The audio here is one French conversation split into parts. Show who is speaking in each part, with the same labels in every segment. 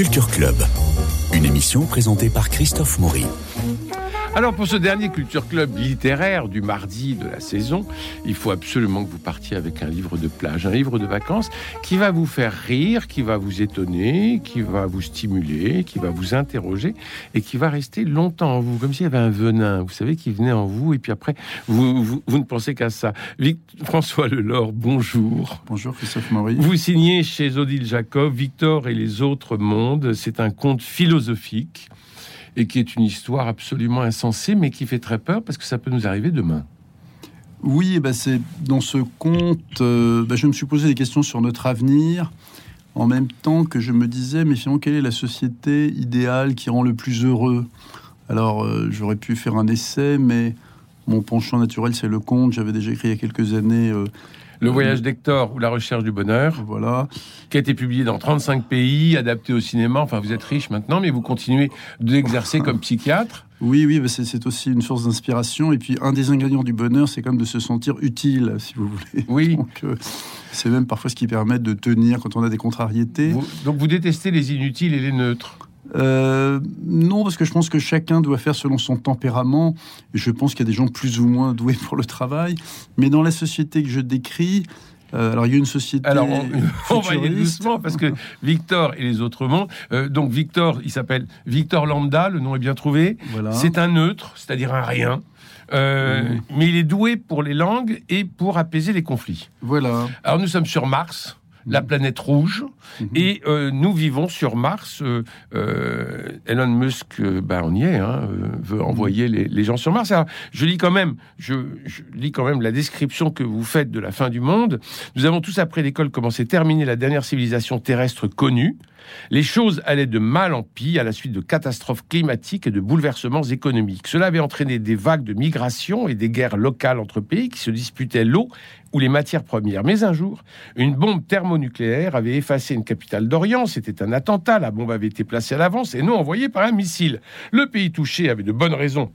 Speaker 1: Culture Club, une émission présentée par Christophe Maury.
Speaker 2: Alors pour ce dernier Culture Club littéraire du mardi de la saison, il faut absolument que vous partiez avec un livre de plage, un livre de vacances qui va vous faire rire, qui va vous étonner, qui va vous stimuler, qui va vous interroger et qui va rester longtemps en vous, comme s'il y avait un venin, vous savez, qui venait en vous et puis après, vous, vous, ne pensez qu'à ça. François Lelore, bonjour.
Speaker 3: Bonjour Christophe Maury.
Speaker 2: Vous signez chez Odile Jacob Victor et les autres mondes. C'est un conte philosophique et qui est une histoire absolument insensée, mais qui fait très peur parce que ça peut nous arriver demain.
Speaker 3: Oui, bah c'est dans ce conte, euh, bah, je me suis posé des questions sur notre avenir, en même temps que je me disais, mais finalement, quelle est la société idéale qui rend le plus heureux? Alors, euh, j'aurais pu faire un essai, mais mon penchant naturel, c'est le conte. J'avais déjà écrit il y a quelques années euh,
Speaker 2: le voyage d'Hector ou La recherche du bonheur.
Speaker 3: Voilà.
Speaker 2: Qui a été publié dans 35 pays, adapté au cinéma. Enfin, vous êtes riche maintenant, mais vous continuez d'exercer comme psychiatre.
Speaker 3: Oui, oui, c'est aussi une source d'inspiration. Et puis, un des ingrédients du bonheur, c'est quand même de se sentir utile, si vous voulez.
Speaker 2: Oui.
Speaker 3: Euh, c'est même parfois ce qui permet de tenir quand on a des contrariétés.
Speaker 2: donc, vous détestez les inutiles et les neutres
Speaker 3: euh, non, parce que je pense que chacun doit faire selon son tempérament. je pense qu'il y a des gens plus ou moins doués pour le travail. Mais dans la société que je décris, euh, alors il y a une société.
Speaker 2: Alors on, va y aller doucement parce que Victor et les autres mondes. Euh, donc Victor, il s'appelle Victor Lambda, le nom est bien trouvé. C'est un neutre, c'est-à-dire un rien. Mmh. Mais il est doué pour les langues et pour apaiser les conflits.
Speaker 3: Voilà.
Speaker 2: Alors nous sommes sur Mars la planète rouge, mhm. et euh, nous vivons sur Mars. Euh, euh, Elon Musk, ben on y est, hein, veut envoyer mhm. les, gens sur Mars. Alors, je lis quand même, je, lis quand même la description que vous faites de la fin du monde. Nous avons tous après l'école commencé, terminé la dernière civilisation terrestre connue. Les choses allaient de mal en pis à la suite de catastrophes climatiques et de bouleversements économiques. Cela avait entraîné des vagues de migration et des guerres locales entre pays qui se disputaient l'eau ou les matières premières. Mais un jour, une bombe thermonucléaire avait effacé une capitale d'Orient. C'était un attentat. La bombe avait été placée à l'avance et non envoyée par un missile. Le pays touché avait de bonnes raisons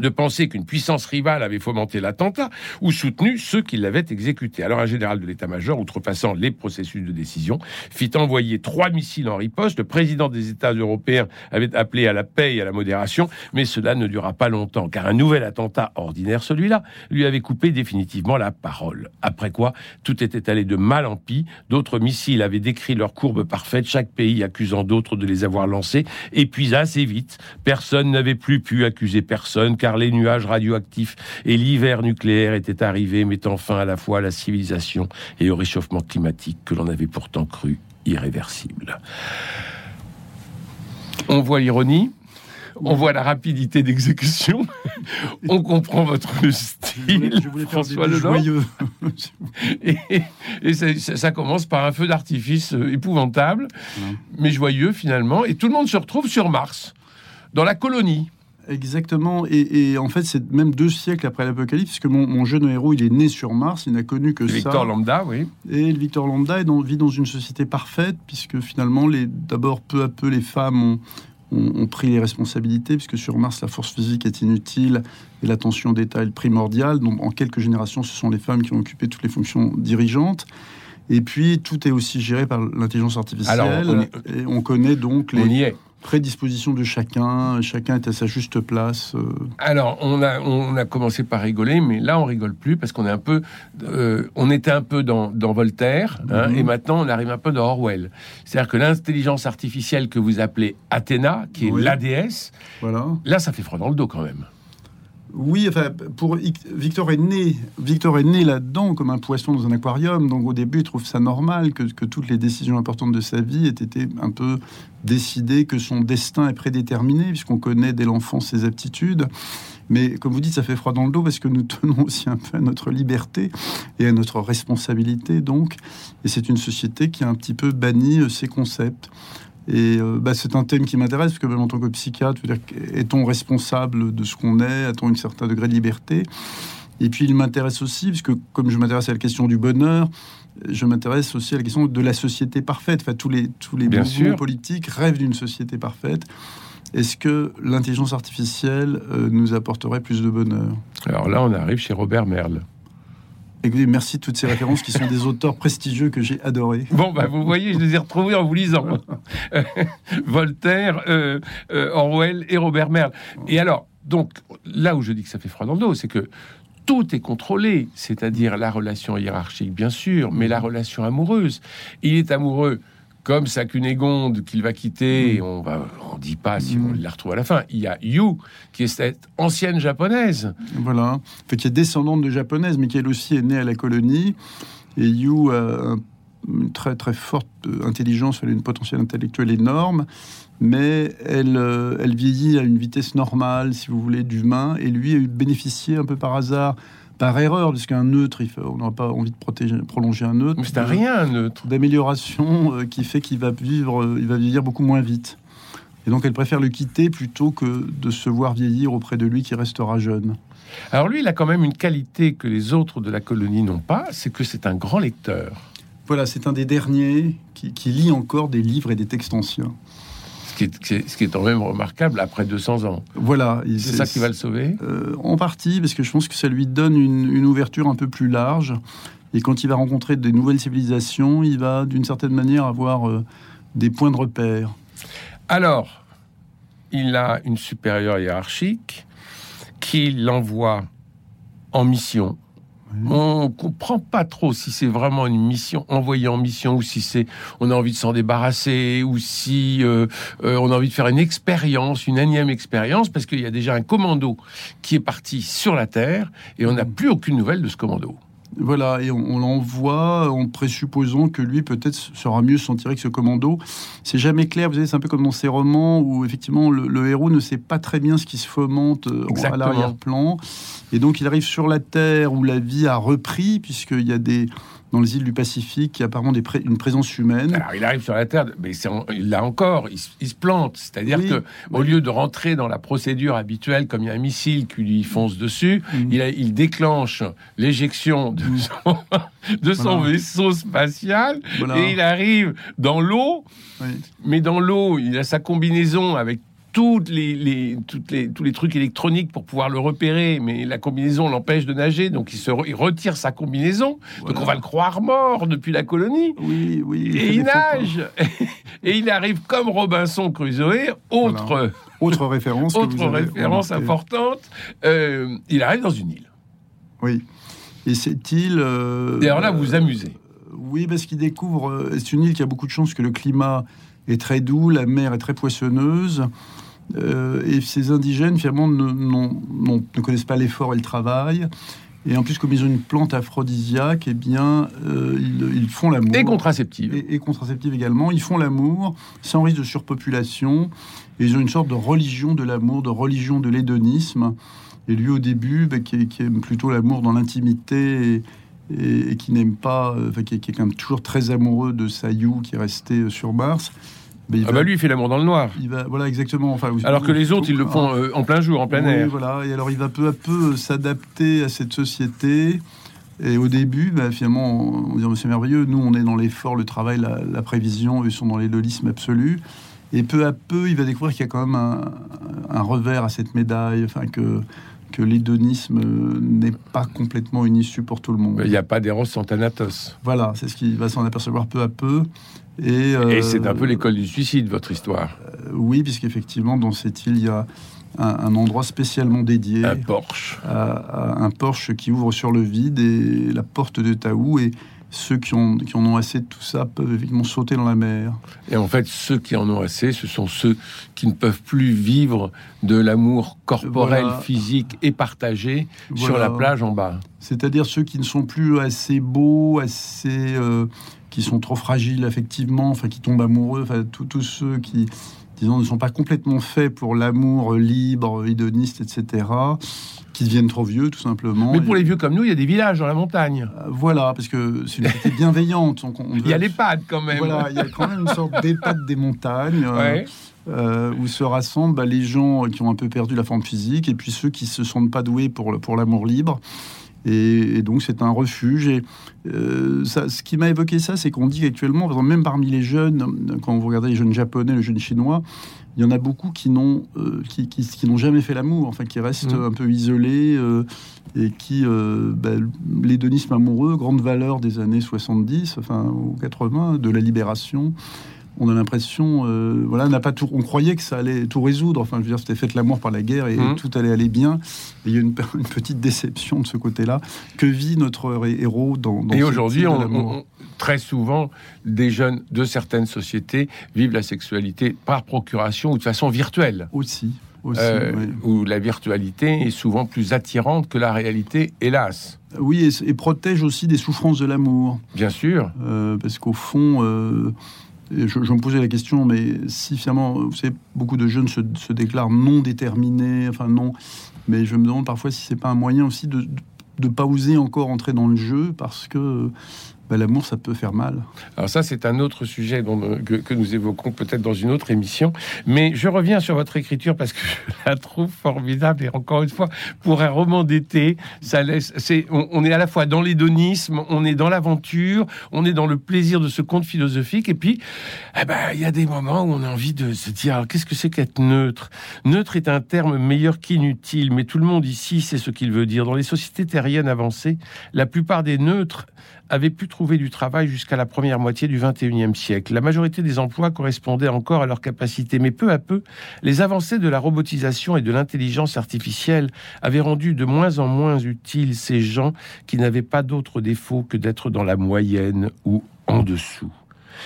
Speaker 2: de penser qu'une puissance rivale avait fomenté l'attentat ou soutenu ceux qui l'avaient exécuté. Alors un général de l'état-major, outrepassant les processus de décision, fit envoyer trois missiles en riposte. Le président des États européens avait appelé à la paix et à la modération, mais cela ne dura pas longtemps, car un nouvel attentat ordinaire, celui-là, lui avait coupé définitivement la parole. Après quoi, tout était allé de mal en pis, d'autres missiles avaient décrit leur courbe parfaite, chaque pays accusant d'autres de les avoir lancés, et puis assez vite, personne n'avait plus pu accuser personne, car les nuages radioactifs et l'hiver nucléaire étaient arrivés, mettant fin à la fois à la civilisation et au réchauffement climatique que l'on avait pourtant cru irréversible. On voit l'ironie, on voit la rapidité d'exécution, on comprend votre style,
Speaker 3: je voulais, François joyeux.
Speaker 2: et, ça, commence par un feu d'artifice épouvantable, mais joyeux finalement, et tout le monde se retrouve sur Mars, dans la colonie.
Speaker 3: Exactement, et, en fait c'est même deux siècles après l'Apocalypse, puisque mon, mon, jeune héros il est né sur Mars, il n'a connu que
Speaker 2: ça. Victor Lambda, oui.
Speaker 3: Et le Victor Lambda vit dans une société parfaite, puisque finalement, d'abord peu à peu les femmes ont, pris les responsabilités, puisque sur Mars la force physique est inutile et l'attention d'État est primordiale. Donc en quelques générations, ce sont les femmes qui ont occupé toutes les fonctions dirigeantes. Et puis tout est aussi géré par l'intelligence artificielle.
Speaker 2: Alors,
Speaker 3: et on connaît donc les.
Speaker 2: On y est
Speaker 3: prédisposition de chacun, chacun est à sa juste place. Euh.
Speaker 2: Alors, on a, on a commencé par rigoler, mais là, on rigole plus parce qu'on est un peu, euh, on était un peu dans, Voltaire, hein, mhm. et maintenant, on arrive un peu dans Orwell. C'est-à-dire que l'intelligence artificielle que vous appelez Athéna, qui est l'ADS, voilà. là, ça fait froid dans le dos quand même.
Speaker 3: Oui, enfin, pour Victor est né, Victor est né là-dedans comme un poisson dans un aquarium. Donc au début, il trouve ça normal que, toutes les décisions importantes de sa vie aient été un peu décidées, que son destin est prédéterminé, puisqu'on connaît dès l'enfance ses aptitudes. Mais comme vous dites, ça fait froid dans le dos parce que nous tenons aussi un peu à notre liberté et à notre responsabilité, donc. Et c'est une société qui a un petit peu banni euh, ces concepts. Et euh, bah, c'est un thème qui m'intéresse, parce que même en tant que psychiatre, est-on responsable de ce qu'on est? A-t-on un certain degré de liberté? Et puis il m'intéresse aussi, puisque comme je m'intéresse à la question du bonheur, je m'intéresse aussi à la question de la société parfaite. Enfin, tous les, tous les mouvements politiques rêvent d'une société parfaite. Est-ce que l'intelligence artificielle euh, nous apporterait plus de bonheur?
Speaker 2: Alors là, on arrive chez Robert Merle.
Speaker 3: Écoutez, merci de toutes ces références qui sont des auteurs prestigieux que j'ai adorés.
Speaker 2: Bon, bah, vous voyez, je les ai retrouvés en vous lisant. Voltaire, euh, euh, Orwell et Robert Merle. Et alors, donc, là où je dis que ça fait froid dans le dos, c'est que tout est contrôlé, c'est-à-dire la relation hiérarchique, bien sûr, mais la relation amoureuse. Il est amoureux comme sa Cunégonde qu'il va quitter, on va, on dit pas si on la retrouve à la fin. Il y a Yu, qui est cette ancienne japonaise.
Speaker 3: Voilà, fait, qui est descendante de japonaise, mais qui elle aussi est née à la colonie. Et Yu a une très très forte intelligence, elle a une potentiel intellectuelle énorme, mais elle, euh, elle vieillit à une vitesse normale, si vous voulez, d'humain. Et lui a eu bénéficié un peu par hasard par erreur, puisqu'un neutre, il on n'aura pas envie de protéger, prolonger un neutre.
Speaker 2: Mais c'est un rien, un neutre.
Speaker 3: D'amélioration euh, qui fait qu'il va vivre, euh, il va vieillir beaucoup moins vite. Et donc elle préfère le quitter plutôt que de se voir vieillir auprès de lui qui restera jeune.
Speaker 2: Alors lui, il a quand même une qualité que les autres de la colonie n'ont pas, c'est que c'est un grand lecteur.
Speaker 3: Voilà, c'est un des derniers qui, qui lit encore des livres et des textes anciens
Speaker 2: ce qui est quand même remarquable après 200 ans.
Speaker 3: Voilà.
Speaker 2: C'est ça qui va le sauver?
Speaker 3: Euh, En partie, parce que je pense que ça lui donne une, ouverture un peu plus large. Et quand il va rencontrer des nouvelles civilisations, il va d'une certaine manière avoir euh, des points de repère.
Speaker 2: Alors, il a une supérieure hiérarchique qui l'envoie en mission on comprend pas trop si c'est vraiment une mission envoyée en mission ou si c'est on a envie de s'en débarrasser ou si euh, euh, on a envie de faire une expérience, une énième expérience, parce qu'il y a déjà un commando qui est parti sur la Terre et on n'a plus aucune nouvelle de ce commando.
Speaker 3: Voilà, et on, l'envoie en présupposant que lui peut-être sera mieux senti que ce commando. C'est jamais clair, vous savez, c'est un peu comme dans ces romans où effectivement le, héros ne sait pas très bien ce qui se fomente euh, à l'arrière-plan. Et donc il arrive sur la Terre où la vie a repris, puisqu'il y a des dans les îles du Pacifique, y a apparemment des une présence humaine.
Speaker 2: Alors, il arrive sur la Terre, mais là encore, il, se plante. C'est-à-dire que au lieu de rentrer dans la procédure habituelle, comme il y a un missile qui lui fonce dessus, mm. il, il, déclenche l'éjection de son, de son vaisseau spatial et il arrive dans l'eau. Mais dans l'eau, il a sa combinaison avec toutes les, toutes les, tous les trucs électroniques pour pouvoir le repérer, mais la combinaison l'empêche de nager, donc il, se retire sa combinaison. Donc on va le croire mort depuis la colonie.
Speaker 3: Oui, oui.
Speaker 2: Et il nage. et il arrive comme Robinson Crusoe, autre,
Speaker 3: autre référence,
Speaker 2: autre référence importante. Euh, il arrive dans une île.
Speaker 3: Oui. Et cette île. Euh,
Speaker 2: et alors là, vous vous amusez.
Speaker 3: oui, parce qu'il découvre. Euh, c'est une île qui a beaucoup de chance que le climat est très doux, la mer est très poissonneuse. Euh, et ces indigènes, finalement, ne, connaissent pas l'effort et le travail. Et en plus, comme ils ont une plante aphrodisiaque, eh bien, euh, ils, font l'amour.
Speaker 2: Et contraceptive.
Speaker 3: Et, contraceptive également. Ils font l'amour sans risque de surpopulation. Et ils ont une sorte de religion de l'amour, de religion de l'hédonisme. Et lui, au début, bah, qui, aime plutôt l'amour dans l'intimité et, qui n'aime pas, euh, qui, qui, est quand même toujours très amoureux de Sayou qui est resté sur Mars
Speaker 2: ah bah lui, il fait l'amour dans le noir.
Speaker 3: Il va, voilà, exactement. Enfin,
Speaker 2: alors que les autres, ils le font euh, en plein jour, en plein air.
Speaker 3: Voilà. Et alors, il va peu à peu euh, s'adapter à cette société. Et au début, bah, finalement, on dit c'est merveilleux. Nous, on est dans l'effort, le travail, la, prévision. Eux sont dans l'hédonisme absolu. Et peu à peu, il va découvrir qu'il y a quand même un, revers à cette médaille. Enfin, que que l'hédonisme n'est pas complètement une issue pour tout le monde.
Speaker 2: Il n'y a pas d'éros sans Thanatos.
Speaker 3: Voilà, c'est ce qu'il va s'en apercevoir peu à peu.
Speaker 2: Et, euh, c'est un peu l'école du suicide, votre histoire.
Speaker 3: Euh, oui, puisqu'effectivement, dans cette île, il y a un, endroit spécialement dédié.
Speaker 2: Un porche.
Speaker 3: À, un porche qui ouvre sur le vide et la porte de Taou. Et ceux qui, ont, qui en ont assez de tout ça peuvent évidemment sauter dans la mer.
Speaker 2: Et en fait, ceux qui en ont assez, ce sont ceux qui ne peuvent plus vivre de l'amour corporel, physique et partagé sur la plage en bas.
Speaker 3: C'est-à-dire ceux qui ne sont plus assez beaux, assez... Euh, qui sont trop fragiles effectivement, enfin qui tombent amoureux, enfin tous ceux qui, disons, ne sont pas complètement faits pour l'amour libre, hédoniste, etc., qui deviennent trop vieux, tout simplement.
Speaker 2: Mais pour les vieux comme nous, il y a des villages dans la montagne.
Speaker 3: Euh, voilà, parce que c'est une société bienveillante.
Speaker 2: il y a l'EHPAD quand même.
Speaker 3: Voilà, il y a quand même une sorte d'EHPAD des montagnes. Euh, euh, où se rassemblent bah, les gens qui ont un peu perdu la forme physique et puis ceux qui se sentent pas doués pour, pour l'amour libre Et, donc c'est un refuge. Et ça, ce qui m'a évoqué ça, c'est qu'on dit qu'actuellement, même parmi les jeunes, quand vous regardez les jeunes japonais, les jeunes chinois, il y en a beaucoup qui n'ont qui, qui, n'ont jamais fait l'amour, enfin qui restent mmh. un peu isolés et qui ben, l'hédonisme amoureux, grande valeur des années 70, enfin ou 80, de la libération on a l'impression, euh, voilà, n'a pas tout. On croyait que ça allait tout résoudre. Enfin, je veux dire, c'était fait l'amour par la guerre et mmh. tout allait aller bien. il y a une, petite déception de ce côté-là. Que vit notre héros dans, dans
Speaker 2: Et aujourd'hui, on, très souvent, des jeunes de certaines sociétés vivent la sexualité par procuration ou de façon virtuelle.
Speaker 3: Aussi. Aussi,
Speaker 2: euh, Où la virtualité est souvent plus attirante que la réalité, hélas.
Speaker 3: Oui, et, protège aussi des souffrances de l'amour.
Speaker 2: Bien sûr.
Speaker 3: Euh, parce qu'au fond, je, me posais la question, mais si finalement, vous savez, beaucoup de jeunes se, déclarent non déterminés, enfin non, mais je me demande parfois si c'est pas un moyen aussi de ne pas oser encore entrer dans le jeu parce que bah, l'amour, ça peut faire mal.
Speaker 2: Alors ça, c'est un autre sujet dont, que, nous évoquons peut-être dans une autre émission. Mais je reviens sur votre écriture parce que je la trouve formidable. Et encore une fois, pour un roman d'été, ça laisse. On, est à la fois dans l'hédonisme, on est dans l'aventure, on est dans le plaisir de ce conte philosophique. Et puis, eh ben, il y a des moments où on a envie de se dire qu'est-ce que c'est qu'être neutre? Neutre est un terme meilleur qu'inutile, mais tout le monde ici sait ce qu'il veut dire. Dans les sociétés terriennes avancées, la plupart des neutres avaient pu trouver du travail jusqu'à la première moitié du XXIe siècle. La majorité des emplois correspondaient encore à leur capacité, mais peu à peu, les avancées de la robotisation et de l'intelligence artificielle avaient rendu de moins en moins utiles ces gens qui n'avaient pas d'autre défaut que d'être dans la moyenne ou en dessous.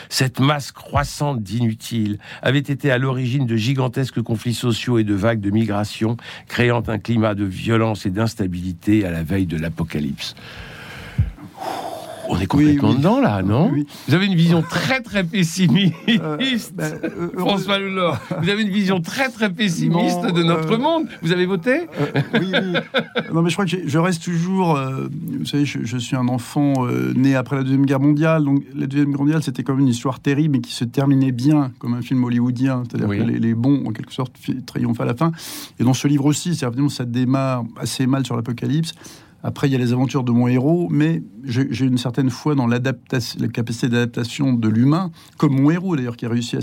Speaker 2: Cette masse croissante d'inutiles avait été à l'origine de gigantesques conflits sociaux et de vagues de migration, créant un climat de violence et d'instabilité à la veille de l'apocalypse. On est complètement dedans là, non Vous avez une vision très très pessimiste, euh, ben, euh, François Lelor. Vous avez une vision très très pessimiste de notre euh, monde. Vous avez voté
Speaker 3: Oui, oui. Non, mais je crois que je reste toujours. vous savez, je, suis un enfant né après la deuxième guerre mondiale. Donc la deuxième guerre mondiale, c'était comme une histoire terrible, mais qui se terminait bien, comme un film hollywoodien. C'est-à-dire que les, bons, en quelque sorte, triomphent à la fin. Et dans ce livre aussi, c'est ça démarre assez mal sur l'apocalypse. Après, il y a les aventures de mon héros, mais j'ai une certaine foi dans la capacité d'adaptation de l'humain, comme mon héros d'ailleurs, qui a réussi à,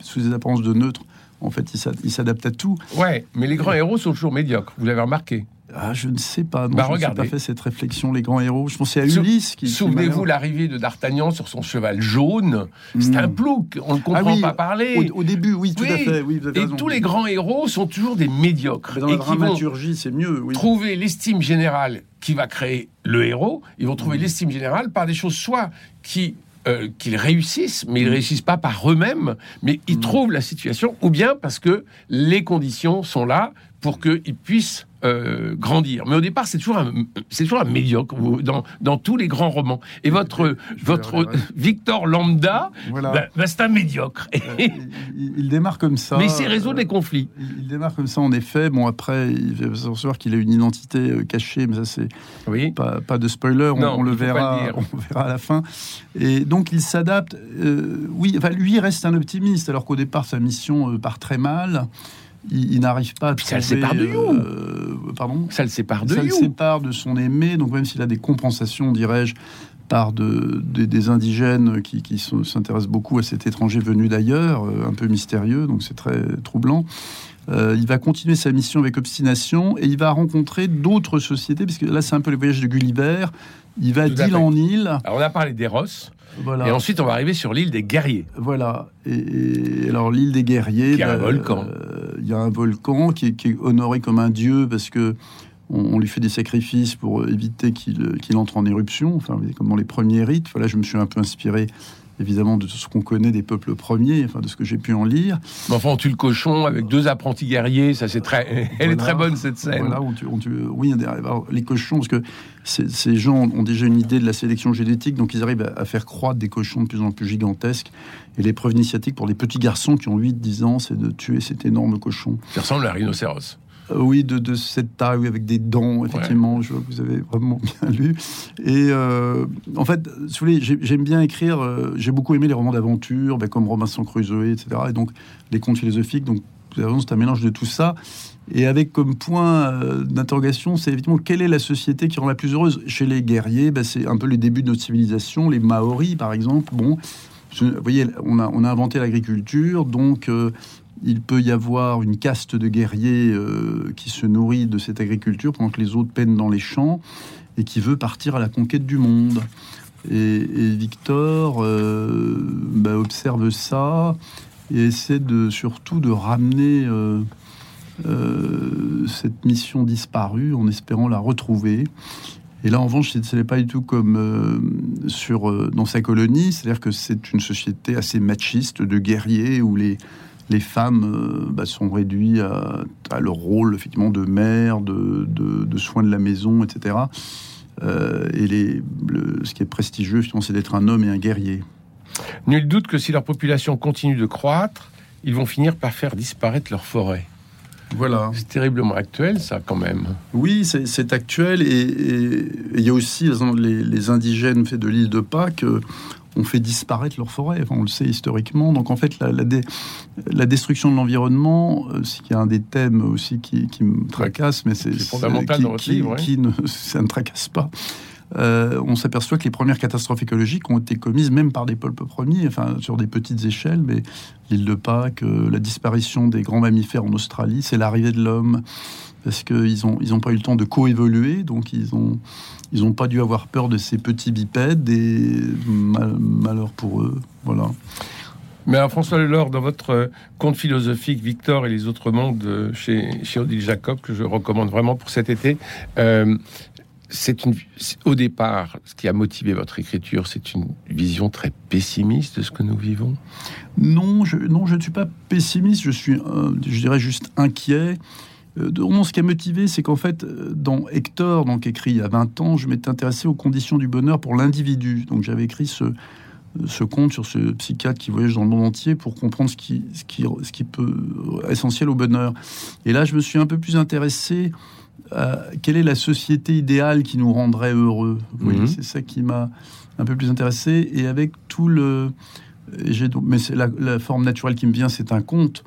Speaker 3: sous des apparences de neutre. En fait, il s'adapte à tout.
Speaker 2: Ouais, mais les grands héros sont toujours médiocres. Vous l'avez remarqué.
Speaker 3: Ah, je ne sais pas. Non, bah, je n'ai pas fait cette réflexion. Les grands héros. Je pensais à Ulysse. Qui,
Speaker 2: Souvenez-vous l'arrivée de D'Artagnan sur son cheval jaune. C'est un hmm. plouc. On ne comprend ah pas parler.
Speaker 3: Au, début, oui, tout à fait. Oui,
Speaker 2: Et tous les grands héros sont toujours des médiocres.
Speaker 3: dans la dramaturgie, c'est mieux.
Speaker 2: Trouver l'estime générale qui va créer le héros, ils vont trouver mm. l'estime générale par des choses soit qui euh, qu'ils réussissent, mais ils ne mm. réussissent pas par eux-mêmes, mais ils mm. trouvent la situation, ou bien parce que les conditions sont là pour qu'ils puissent euh, grandir. Mais au départ, c'est toujours un, c'est toujours un médiocre dans, dans tous les grands romans. Et votre, votre Victor Lambda, voilà. Bah, bah, c'est un médiocre.
Speaker 3: il, démarre comme ça.
Speaker 2: Mais c'est résout des conflits.
Speaker 3: Il, démarre comme ça, en effet. Bon, après, il va savoir qu'il a une identité euh, cachée, mais ça, c'est oui. pas, pas, de spoiler. On, le verra, on verra à la fin. Et donc, il s'adapte. Euh, oui, enfin, lui reste un optimiste, alors qu'au départ, sa mission part très mal il, n'arrive pas à
Speaker 2: ça le sépare de You. Euh,
Speaker 3: pardon
Speaker 2: Ça le sépare de
Speaker 3: Ça le sépare de son aimé. Donc même s'il a des compensations, dirais-je, par de, des indigènes qui, qui s'intéressent beaucoup à cet étranger venu d'ailleurs, euh, un peu mystérieux, donc c'est très troublant. Euh, il va continuer sa mission avec obstination et il va rencontrer d'autres sociétés, parce que là c'est un peu le voyage de Gulliver. Il va d'île en île.
Speaker 2: Alors on a parlé d'Eros. Et ensuite, on va arriver sur l'île des guerriers.
Speaker 3: Voilà. Et, alors, l'île des guerriers.
Speaker 2: Il y a un bah, volcan.
Speaker 3: Euh, il y a un volcan qui est, honoré comme un dieu parce que on, lui fait des sacrifices pour éviter qu'il entre en éruption. Enfin, comme dans les premiers rites. Voilà, je me suis un peu inspiré évidemment de ce qu'on connaît des peuples premiers, enfin de ce que j'ai pu en lire.
Speaker 2: Enfin, on tue le cochon avec deux apprentis guerriers, ça c'est très, elle est très bonne cette scène.
Speaker 3: Voilà, on tue, on tue, oui, les cochons, parce que ces gens ont déjà une idée de la sélection génétique, donc ils arrivent à, faire croître des cochons de plus en plus gigantesques. Et l'épreuve initiatique pour les petits garçons qui ont 8-10 ans, c'est de tuer cet énorme cochon.
Speaker 2: Ça ressemble à un rhinocéros.
Speaker 3: Euh, oui, de, cette taille, avec des dents, effectivement. Je vois que vous avez vraiment bien lu. Et euh, en fait, j'aime bien écrire. Euh, j'ai beaucoup aimé les romans d'aventure, ben, comme Robinson Crusoe, etc. Et donc, les contes philosophiques. Donc, c'est un mélange de tout ça. Et avec comme point euh, d'interrogation, c'est évidemment quelle est la société qui rend la plus heureuse? Chez les guerriers, bah, c'est un peu les débuts de notre civilisation, les Maoris par exemple. Bon, vous voyez, on a, on a inventé l'agriculture, donc euh, il peut y avoir une caste de guerriers euh, qui se nourrit de cette agriculture pendant que les autres peinent dans les champs et qui veut partir à la conquête du monde. Et, Victor bah, observe ça et essaie de, surtout de ramener euh, cette mission disparue en espérant la retrouver. Et là, en revanche, ce n'est pas du tout comme euh, sur, euh, dans sa colonie, c'est-à-dire que c'est une société assez machiste de guerriers où les, les femmes bah, sont réduites à, leur rôle effectivement de mère, de, de, soins de la maison, etc. et les, ce qui est prestigieux, c'est d'être un homme et un guerrier.
Speaker 2: Nul doute que si leur population continue de croître, ils vont finir par faire disparaître leur forêt.
Speaker 3: Voilà.
Speaker 2: C'est terriblement actuel, ça, quand même.
Speaker 3: Oui, c'est actuel. Et il y a aussi les, les indigènes de l'île de Pâques ont fait disparaître leur forêt. on le sait historiquement. Donc, en fait, la, la, destruction de l'environnement, euh, c'est un des thèmes aussi qui, me tracasse, mais c'est
Speaker 2: fondamental dans votre livre.
Speaker 3: Qui ne, ça ne tracasse pas. Euh, on s'aperçoit que les premières catastrophes écologiques ont été commises même par des peuples premiers, enfin sur des petites échelles, mais l'île de Pâques, euh, la disparition des grands mammifères en Australie, c'est l'arrivée de l'homme, parce qu'ils n'ont ils ont pas eu le temps de coévoluer, donc ils ont ils n'ont pas dû avoir peur de ces petits bipèdes et malheur pour eux, voilà.
Speaker 2: Mais François Lelore, dans votre conte philosophique Victor et les autres mondes chez, chez Odile Jacob, que je recommande vraiment pour cet été, euh, c'est une, au départ, ce qui a motivé votre écriture, c'est une vision très pessimiste de ce que nous vivons?
Speaker 3: Non, je, non, je ne suis pas pessimiste. Je suis, euh, je dirais juste inquiet. Euh, ce qui a motivé, c'est qu'en fait, euh, dans Hector, donc écrit il y a 20 ans, je m'étais intéressé aux conditions du bonheur pour l'individu. Donc j'avais écrit ce, ce conte sur ce psychiatre qui voyage dans le monde entier pour comprendre ce qui, ce qui, ce qui peut essentiel au bonheur. Et là, je me suis un peu plus intéressé euh, quelle est la société idéale qui nous rendrait heureux mhm. C'est ça qui m'a un peu plus intéressé. Et avec tout le. Mais c'est la, forme naturelle qui me vient, c'est un conte.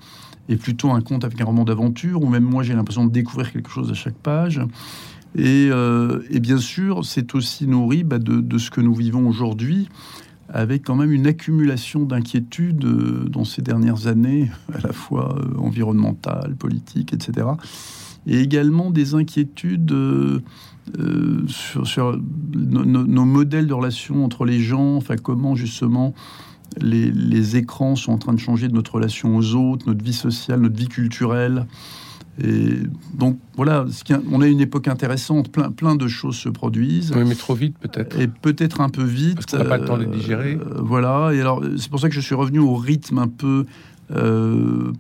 Speaker 3: Et plutôt un conte avec un roman d'aventure, où même moi j'ai l'impression de découvrir quelque chose à chaque page. Et, euh, bien sûr, c'est aussi nourri bah, de, ce que nous vivons aujourd'hui, avec quand même une accumulation d'inquiétudes euh, dans ces dernières années, à la fois environnementales, politiques, etc et également des inquiétudes euh, euh, sur, nos modèles de relations entre les gens, enfin comment justement les, écrans sont en train de changer de notre relation aux autres, notre vie sociale, notre vie culturelle. Et donc voilà, on a une époque intéressante, plein, plein de choses se produisent.
Speaker 2: Oui, mais trop vite peut-être.
Speaker 3: Et peut-être un peu vite.
Speaker 2: Parce qu'on n'a pas le temps de digérer.
Speaker 3: Euh, voilà, et alors c'est pour ça que je suis revenu au rythme un peu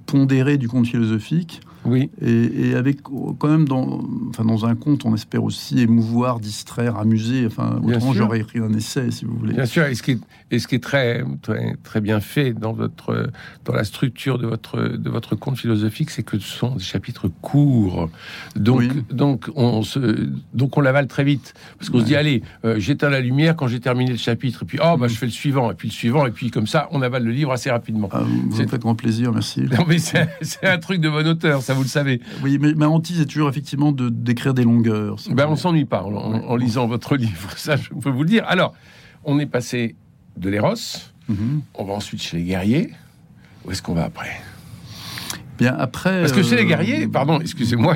Speaker 3: pondéré du conte philosophique.
Speaker 2: Oui.
Speaker 3: Et, avec quand même dans, enfin, dans un conte, on espère aussi émouvoir, distraire, amuser. Enfin, autrement, j'aurais écrit un essai, si vous voulez.
Speaker 2: Bien sûr. Et ce qui est, et ce qui est très, très, très, bien fait dans votre, dans la structure de votre, de votre conte philosophique, c'est que ce sont des chapitres courts. Donc, donc on se, donc on l'avale très vite. Parce qu'on se dit, allez, euh, j'éteins la lumière quand j'ai terminé le chapitre. Et puis, oh, bah, mm. je fais le suivant. Et puis le suivant. Et puis comme ça, on avale le livre assez rapidement.
Speaker 3: Ah, vous me faites grand plaisir, merci.
Speaker 2: Non, mais c'est un truc de bon auteur. Ça vous le savez.
Speaker 3: Oui, mais ma hantise est toujours effectivement de d'écrire des longueurs.
Speaker 2: Ben, on s'ennuie pas en, lisant votre livre, ça je peux vous le dire. Alors, on est passé de l'Eros, mhm. on va ensuite chez les guerriers. Où est-ce qu'on va après?
Speaker 3: Bien après.
Speaker 2: Parce que chez les euh, guerriers, pardon, excusez-moi,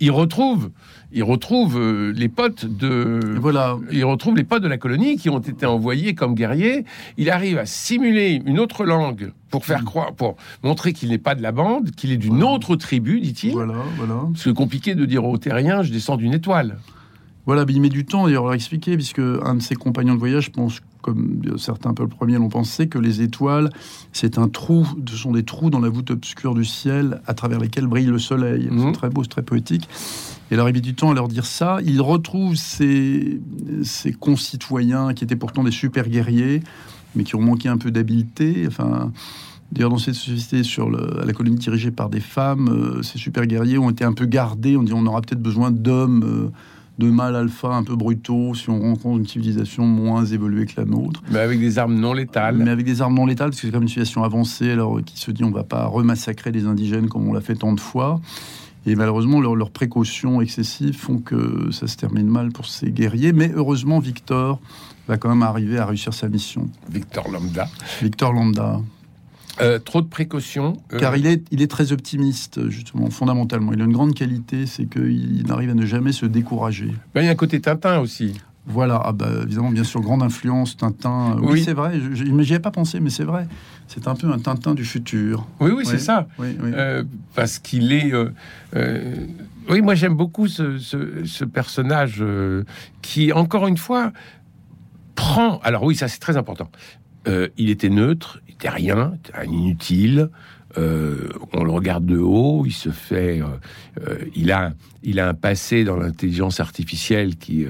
Speaker 2: ils retrouvent il retrouve euh, les potes de
Speaker 3: voilà.
Speaker 2: il retrouve les potes de la colonie qui ont été envoyés comme guerriers. Il arrive à simuler une autre langue pour faire mm. croire, pour montrer qu'il n'est pas de la bande, qu'il est d'une autre tribu, dit-il.
Speaker 3: Voilà, voilà.
Speaker 2: C'est compliqué de dire aux terriens, je descends d'une étoile.
Speaker 3: Voilà, il met du temps d'ailleurs à leur expliquer, puisque un de ses compagnons de voyage pense comme certains peuples premiers l'ont pensé, que les étoiles, c'est un trou, ce sont des trous dans la voûte obscure du ciel à travers lesquels brille le soleil. C'est mhm. très beau, c'est très poétique. Et il arrive du temps à leur dire ça. Il retrouve ses, ses, concitoyens qui étaient pourtant des super guerriers, mais qui ont manqué un peu d'habileté. Enfin, D'ailleurs, dans cette société sur à la colonie dirigée par des femmes, euh, ces super guerriers ont été un peu gardés. On dit on aura peut-être besoin d'hommes. Euh, de mâles alpha un peu brutaux si on rencontre une civilisation moins évoluée que la nôtre.
Speaker 2: Mais avec des armes non létales.
Speaker 3: Mais avec des armes non létales, parce que c'est comme une civilisation avancée, alors qui se dit on va pas remassacrer les indigènes comme on l'a fait tant de fois. Et malheureusement, leurs précautions excessives font que ça se termine mal pour ces guerriers. Mais heureusement, Victor va quand même arriver à réussir sa mission.
Speaker 2: Victor Lambda.
Speaker 3: Victor Lambda.
Speaker 2: Euh, trop de précautions.
Speaker 3: Euh, Car il est, il est très optimiste, justement, fondamentalement. Il a une grande qualité, c'est qu'il arrive à ne jamais se décourager.
Speaker 2: Ben, il y a un côté Tintin aussi.
Speaker 3: Voilà, ah bah, évidemment, bien sûr, grande influence, Tintin. Oui, c'est vrai, je, n'y ai pas pensé, mais c'est vrai. C'est un peu un Tintin du futur.
Speaker 2: Oui, oui, c'est ça. Euh, parce qu'il est. oui, moi j'aime beaucoup ce, ce personnage qui, encore une fois, prend. Alors oui, ça c'est très important. il était neutre, c'était rien, un inutile. Euh, on le regarde de haut, il se fait, euh, euh, il a, il a un passé dans l'intelligence artificielle qui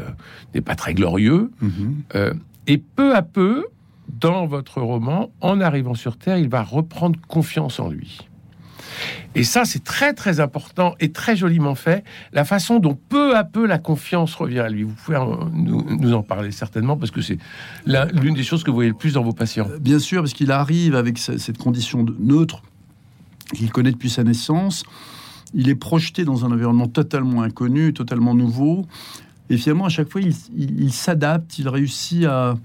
Speaker 2: n'est pas très glorieux. Mhm. et peu à peu, dans votre roman, en arrivant sur Terre, il va reprendre confiance en lui. Et ça, c'est très très important et très joliment fait. La façon dont peu à peu la confiance revient à lui. Vous pouvez nous, en parler certainement parce que c'est l'une des choses que vous voyez le plus dans vos patients. Euh,
Speaker 3: bien sûr, parce qu'il arrive avec cette condition de neutre qu'il connaît depuis sa naissance. Il est projeté dans un environnement totalement inconnu, totalement nouveau. Et finalement, à chaque fois, il s'adapte, il réussit à,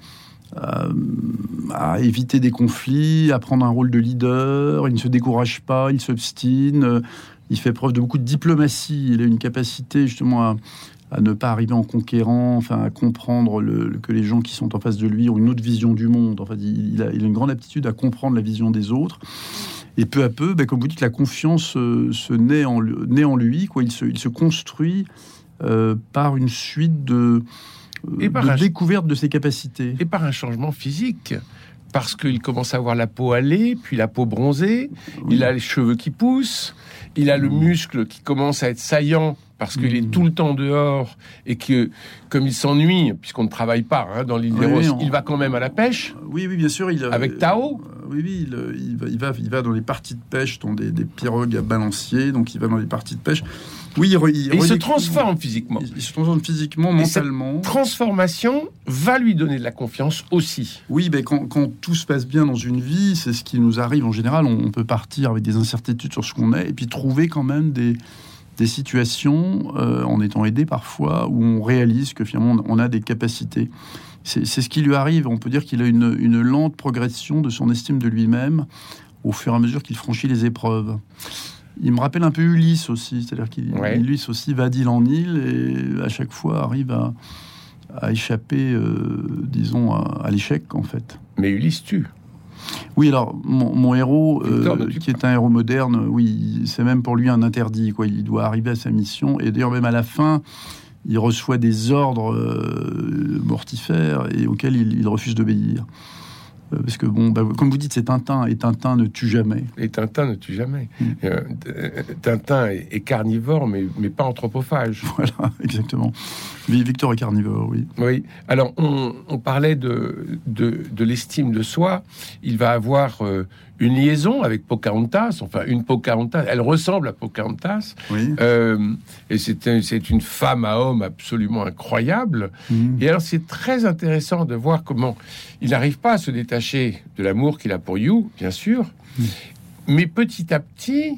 Speaker 3: à éviter des conflits, à prendre un rôle de leader. Il ne se décourage pas, il s'obstine. Il fait preuve de beaucoup de diplomatie. Il a une capacité justement à, ne pas arriver en conquérant, enfin à comprendre que les gens qui sont en face de lui ont une autre vision du monde. En il, a, une grande aptitude à comprendre la vision des autres. Et peu à peu, ben, comme vous dites, la confiance euh, se naît en, lui. Quoi. Il, se, construit euh, par une suite de, et par de découverte de ses capacités.
Speaker 2: Et par un changement physique. Parce qu'il commence à avoir la peau allée, puis la peau bronzée, il a les cheveux qui poussent, il a le mmh. muscle qui commence à être saillant parce qu'il est mmh. tout le temps dehors et que, comme il s'ennuie, puisqu'on ne travaille pas hein, dans l'île des Roses, il va quand même à la pêche.
Speaker 3: Oui, oui, bien sûr. Il,
Speaker 2: avec Tao
Speaker 3: euh, Oui, oui, il, va, il, va, il va dans les parties de pêche, dans des, des pirogues à balancier, donc il va dans les parties de pêche.
Speaker 2: Oui, il, se transforme physiquement.
Speaker 3: Il, se transforme physiquement, mentalement.
Speaker 2: cette transformation va lui donner de la confiance aussi.
Speaker 3: Oui, mais quand, tout se passe bien dans une vie, c'est ce qui nous arrive en général. On, peut partir avec des incertitudes sur ce qu'on est et puis trouver quand même des, des situations, euh, en étant aidé parfois, où on réalise que finalement on a des capacités. C'est ce qui lui arrive. On peut dire qu'il a une, une lente progression de son estime de lui-même au fur et à mesure qu'il franchit les épreuves. Il me rappelle un peu Ulysse aussi, c'est-à-dire qu'il Ulysse aussi va d'île en île et à chaque fois arrive à, échapper, euh, disons, à, l'échec en fait.
Speaker 2: Mais Ulysse tue.
Speaker 3: Oui, alors mon, héros, euh, qui est un héros moderne, oui, c'est même pour lui un interdit. Quoi. Il doit arriver à sa mission. Et d'ailleurs, même à la fin, il reçoit des ordres euh, mortifères et auxquels il refuse d'obéir. Euh, parce que, bon, bah, comme vous dites, c'est Tintin, et Tintin ne tue jamais.
Speaker 2: Et Tintin ne tue jamais. Mm. Euh, Tintin est, carnivore, mais, mais pas anthropophage.
Speaker 3: Voilà, exactement. Victor est carnivore, oui.
Speaker 2: Oui. Alors, on, parlait de, de, l'estime de soi. Il va avoir euh, une liaison avec Pocahontas, enfin une Pocahontas, elle ressemble à Pocahontas, euh, et c'est une femme à homme absolument incroyable. Mhm. Et alors c'est très intéressant de voir comment il n'arrive pas à se détacher de l'amour qu'il a pour You, bien sûr, mhm. mais petit à petit,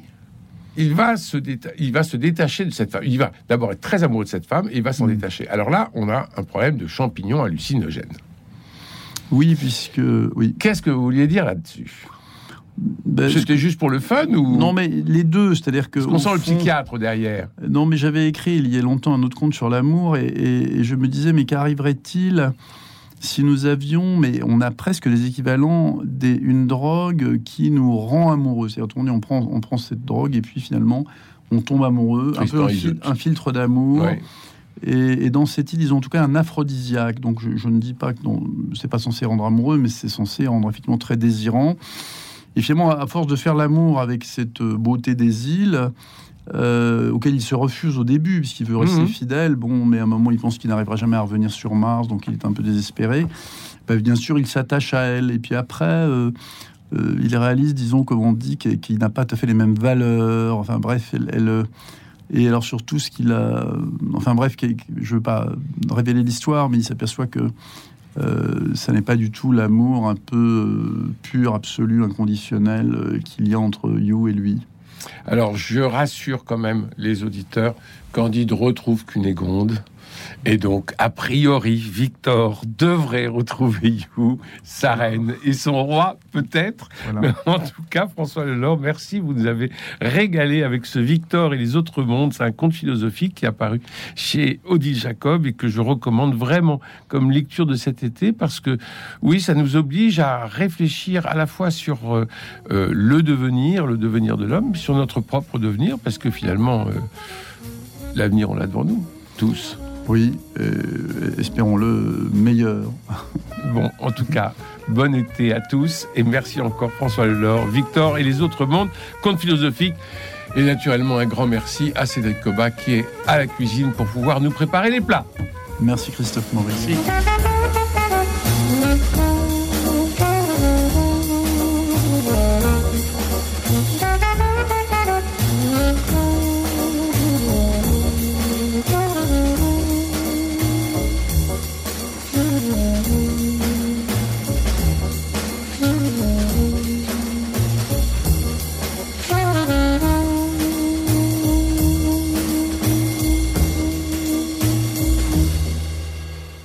Speaker 2: il va, se il va se détacher de cette femme. Il va d'abord être très amoureux de cette femme et il va s'en mhm. détacher. Alors là, on a un problème de champignons hallucinogènes.
Speaker 3: Oui, puisque oui.
Speaker 2: Qu'est-ce que vous vouliez dire là-dessus? Ben, C'était juste pour le fun ou?
Speaker 3: Non, mais les deux, c'est-à-dire que.
Speaker 2: On sent le psychiatre derrière.
Speaker 3: Non, mais j'avais écrit il y a longtemps un autre conte sur l'amour et, je me disais, mais qu'arriverait-il si nous avions, mais on a presque les équivalents d'une drogue qui nous rend amoureux. C'est-à-dire, on, on, prend, on prend cette drogue et puis finalement, on tombe amoureux, un peu un, filtre d'amour. Et, dans cette île, ils ont en tout cas un aphrodisiaque. Donc je, ne dis pas que c'est pas censé rendre amoureux, mais c'est censé rendre effectivement très désirant. Et finalement, à force de faire l'amour avec cette beauté des îles, euh, auquel il se refuse au début, puisqu'il veut rester mhm. fidèle, bon, mais à un moment, il pense qu'il n'arrivera jamais à revenir sur Mars, donc il est un peu désespéré. Bah, bien sûr, il s'attache à elle, et puis après, euh, euh, il réalise, disons, comme on dit, qu'il n'a pas tout à fait les mêmes valeurs. Enfin bref, elle, Et alors surtout ce qu'il a, enfin bref, je ne veux pas révéler l'histoire, mais il s'aperçoit que euh, ça n'est pas du tout l'amour un peu euh, pur, absolu, inconditionnel euh, qu'il y a entre You et lui.
Speaker 2: Alors je rassure quand même les auditeurs, Candide retrouve Cunégonde et donc, a priori, Victor devrait retrouver You, sa reine et son roi, peut-être. en tout cas, François Lelore, merci. Vous nous avez régalé avec ce Victor et les autres mondes. C'est un conte philosophique qui est apparu chez Odile Jacob et que je recommande vraiment comme lecture de cet été parce que, oui, ça nous oblige à réfléchir à la fois sur euh, euh, le devenir, le devenir de l'homme, sur notre propre devenir, parce que finalement, euh, l'avenir, on l'a devant nous, tous.
Speaker 3: Oui, euh, espérons-le meilleur.
Speaker 2: Bon, en tout cas, bon été à tous et merci encore François Lelore, Victor et les autres mondes, conte philosophique. Et naturellement, un grand merci à Cédric Coba qui est à la cuisine pour pouvoir nous préparer les plats.
Speaker 3: Merci Christophe Maurice.